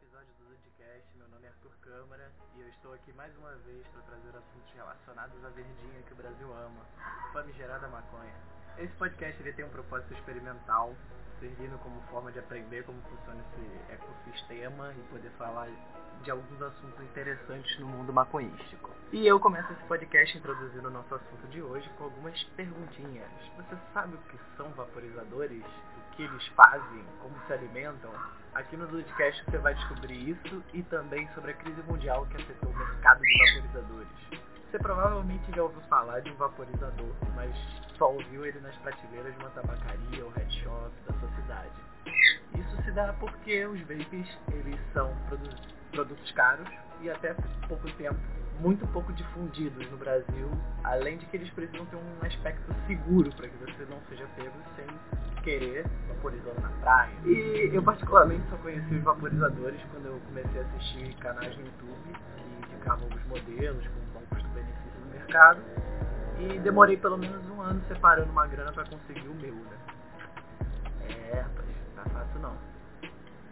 episódio do Zudcast. Meu nome é Arthur Câmara e eu estou aqui mais uma vez para trazer assuntos relacionados à verdinha que o Brasil ama, famigerada maconha. Esse podcast ele tem um propósito experimental, servindo como forma de aprender como funciona esse ecossistema e poder falar de alguns assuntos interessantes no mundo maconhístico. E eu começo esse podcast introduzindo o nosso assunto de hoje com algumas perguntinhas. Você sabe o que são vaporizadores? O que eles fazem? Como se alimentam? Aqui no podcast você vai descobrir isso e também sobre a crise mundial que afetou o mercado de vaporizadores. Você provavelmente já ouviu falar de um vaporizador, mas só ouviu ele nas prateleiras de uma tabacaria ou head shop da sua cidade. Isso se dá porque os vapes eles são produtos caros e até pouco tempo muito pouco difundidos no Brasil, além de que eles precisam ter um aspecto seguro para que você não seja pego sem querer vaporizando na praia. E eu particularmente só conheci os vaporizadores quando eu comecei a assistir canais no YouTube que indicavam os modelos com bom custo-benefício no mercado e demorei pelo menos um ano separando uma grana para conseguir o meu, né? É, é fácil não.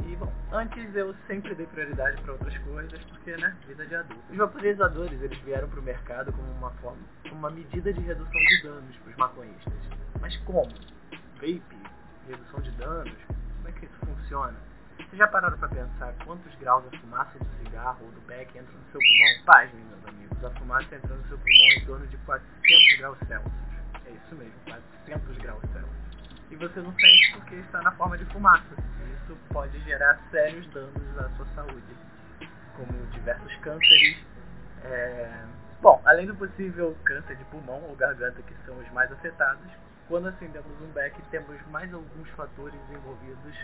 E, bom, antes eu sempre dei prioridade para outras coisas, porque, né, vida de adulto. Os vaporizadores, eles vieram para o mercado como uma forma, uma medida de redução de danos para os maconhistas. Mas como? Vape, redução de danos, como é que isso funciona? Vocês já pararam para pensar quantos graus a fumaça do cigarro ou do beck entra no seu pulmão? Pasmem, meus amigos, a fumaça entra no seu pulmão em torno de 400 graus Celsius. É isso mesmo, 400 graus Celsius. E você não sente porque está na forma de fumaça isso pode gerar sérios danos à sua saúde, como diversos cânceres. É... Bom, além do possível câncer de pulmão ou garganta, que são os mais afetados, quando acendemos um beck temos mais alguns fatores envolvidos,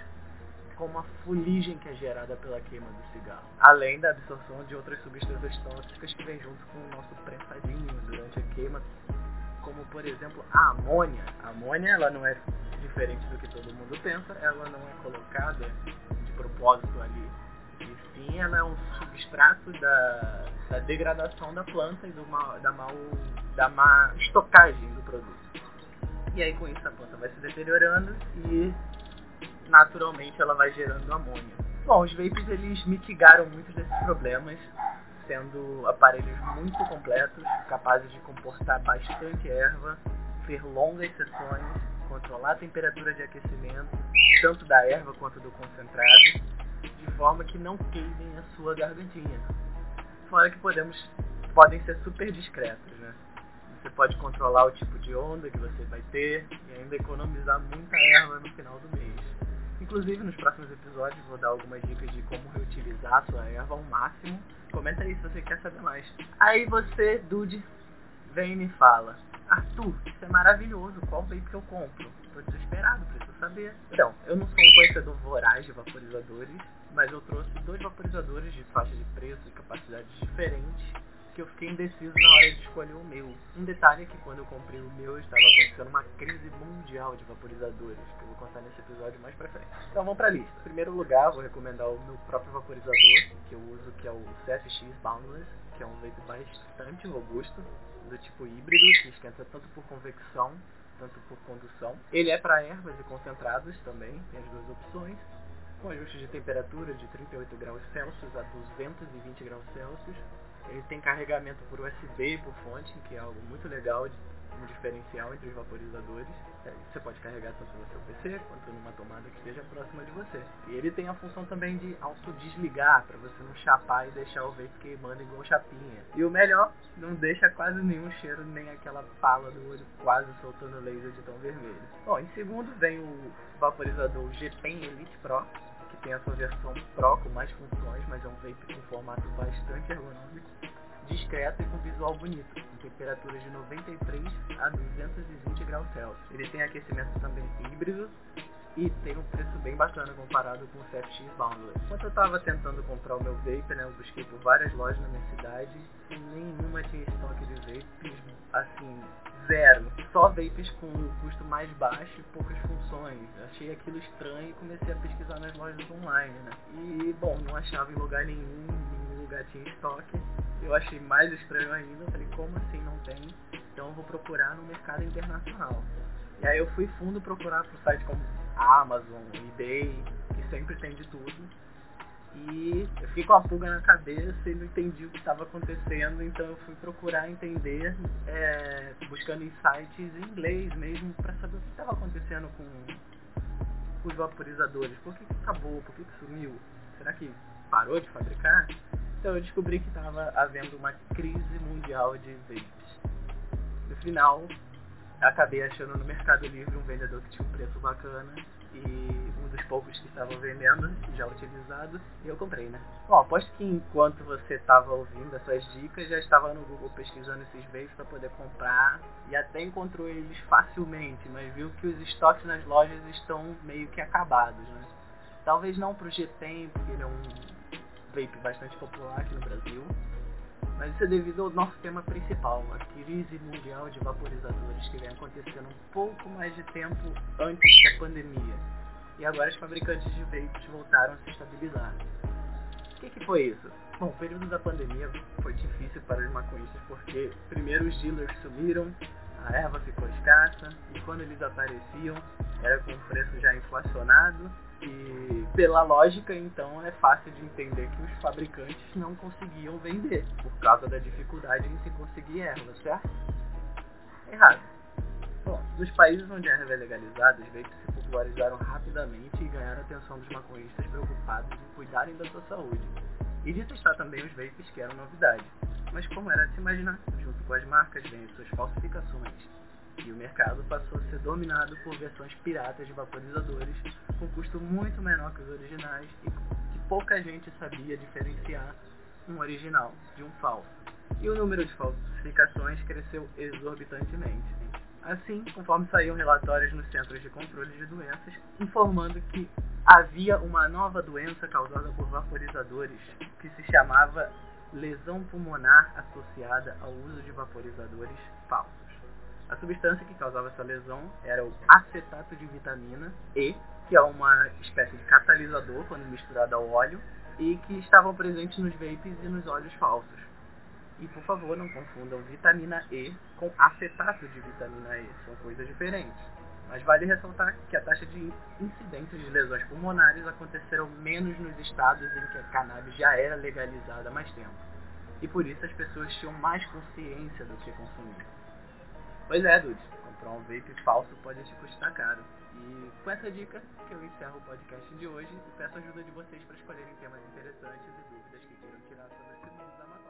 como a fuligem que é gerada pela queima do cigarro, além da absorção de outras substâncias tóxicas que vem junto com o nosso prensadinho durante a queima, como por exemplo a amônia. A amônia ela não é diferente do que todo mundo pensa, ela não é colocada de propósito ali. E sim, ela é um substrato da, da degradação da planta e do mal, da, mal, da má estocagem do produto. E aí com isso a planta vai se deteriorando e naturalmente ela vai gerando amônia. Bom, os vapes eles mitigaram muitos desses problemas, sendo aparelhos muito completos, capazes de comportar bastante erva, ter longas sessões controlar a temperatura de aquecimento, tanto da erva quanto do concentrado, de forma que não queimem a sua gargantinha. Fora que podemos, podem ser super discretos, né? Você pode controlar o tipo de onda que você vai ter e ainda economizar muita erva no final do mês. Inclusive, nos próximos episódios vou dar algumas dicas de como reutilizar a sua erva ao máximo. Comenta aí se você quer saber mais. Aí você, Dude, vem e me fala Arthur, isso é maravilhoso, qual vape que eu compro? Tô desesperado, preciso saber. Então, eu não sou um conhecedor voraz de vaporizadores, mas eu trouxe dois vaporizadores de faixa de preço e capacidades diferentes que eu fiquei indeciso na hora de escolher o meu. Um detalhe é que quando eu comprei o meu, estava acontecendo uma crise mundial de vaporizadores, que eu vou contar nesse episódio mais pra frente. Então vamos pra lista. Em primeiro lugar, vou recomendar o meu próprio vaporizador, que eu uso, que é o CFX Boundless, que é um vape bastante robusto, do tipo híbrido, que esquenta tanto por convecção, tanto por condução. Ele é para ervas e concentrados também, tem as duas opções, com ajuste de temperatura de 38 graus Celsius a 220 graus Celsius. Ele tem carregamento por USB e por fonte, que é algo muito legal um diferencial entre os vaporizadores. É, você pode carregar tanto no seu PC quanto numa tomada que esteja próxima de você. E ele tem a função também de autodesligar, para você não chapar e deixar o vape queimando igual chapinha. E o melhor, não deixa quase nenhum cheiro, nem aquela pala do olho quase soltando laser de tão vermelho. Bom, em segundo vem o vaporizador GPen Elite Pro, que tem a sua versão Pro com mais funções, mas é um vape com formato bastante ergonômico discreto e com visual bonito, com temperaturas de 93 a 220 graus Celsius. Ele tem aquecimento também híbrido e tem um preço bem bacana comparado com o CFX Boundless. Enquanto eu estava tentando comprar o meu vape, né, eu busquei por várias lojas na minha cidade e nenhuma tinha estoque de vapes, assim, zero. Só vapes com custo mais baixo e poucas funções. Achei aquilo estranho e comecei a pesquisar nas lojas online, né. E, bom, não achava em lugar nenhum, nenhum lugar tinha estoque eu achei mais estranho ainda. Eu falei, como assim não tem? Então eu vou procurar no mercado internacional. E aí eu fui fundo procurar por sites como Amazon, eBay, que sempre tem de tudo. E eu fiquei com a pulga na cabeça e não entendi o que estava acontecendo, então eu fui procurar entender, é, buscando insights em inglês mesmo, para saber o que estava acontecendo com os vaporizadores. Por que, que acabou? Por que, que sumiu? Será que parou de fabricar? Então eu descobri que estava havendo uma crise mundial de vapes. No final, acabei achando no Mercado Livre um vendedor que tinha um preço bacana e um dos poucos que estavam vendendo, já utilizado, e eu comprei, né? Bom, aposto que enquanto você estava ouvindo essas dicas, já estava no Google pesquisando esses vapes para poder comprar e até encontrou eles facilmente, mas viu que os estoques nas lojas estão meio que acabados, né? Talvez não para o G-Tem, porque ele é um vape bastante popular aqui no Brasil, mas isso é devido ao nosso tema principal, a crise mundial de vaporizadores que vem acontecendo um pouco mais de tempo antes da pandemia. E agora os fabricantes de vapes voltaram a se estabilizar. O que, que foi isso? Bom, o período da pandemia foi difícil para os maconhistas porque primeiro os dealers sumiram, a erva ficou escassa e quando eles apareciam era com preço já inflacionado e pela lógica, então, é fácil de entender que os fabricantes não conseguiam vender por causa da dificuldade em se conseguir erva, certo? Errado. Bom, nos países onde a erva é legalizada, os vapes se popularizaram rapidamente e ganharam a atenção dos maconhistas preocupados em cuidarem da sua saúde. E de testar também os vapes que eram novidade. Mas como era de se imaginar, junto com as marcas vêm suas falsificações e o mercado passou a ser dominado por versões piratas de vaporizadores com custo muito menor que os originais e que pouca gente sabia diferenciar um original de um falso. E o número de falsificações cresceu exorbitantemente. Assim, conforme saíam relatórios nos Centros de Controle de Doenças, informando que havia uma nova doença causada por vaporizadores que se chamava lesão pulmonar associada ao uso de vaporizadores falsos. A substância que causava essa lesão era o acetato de vitamina E, que é uma espécie de catalisador quando misturado ao óleo, e que estavam presentes nos vapes e nos óleos falsos. E por favor, não confundam vitamina E com acetato de vitamina E, são coisas diferentes. Mas vale ressaltar que a taxa de incidências de lesões pulmonares aconteceram menos nos estados em que a cannabis já era legalizada há mais tempo. E por isso as pessoas tinham mais consciência do que consumir. Pois é, Dude. Comprar um vape falso pode te custar caro. E com essa dica que eu encerro o podcast de hoje e peço a ajuda de vocês para escolherem temas interessantes e dúvidas que queiram tirar sobre esse mundo da maconha.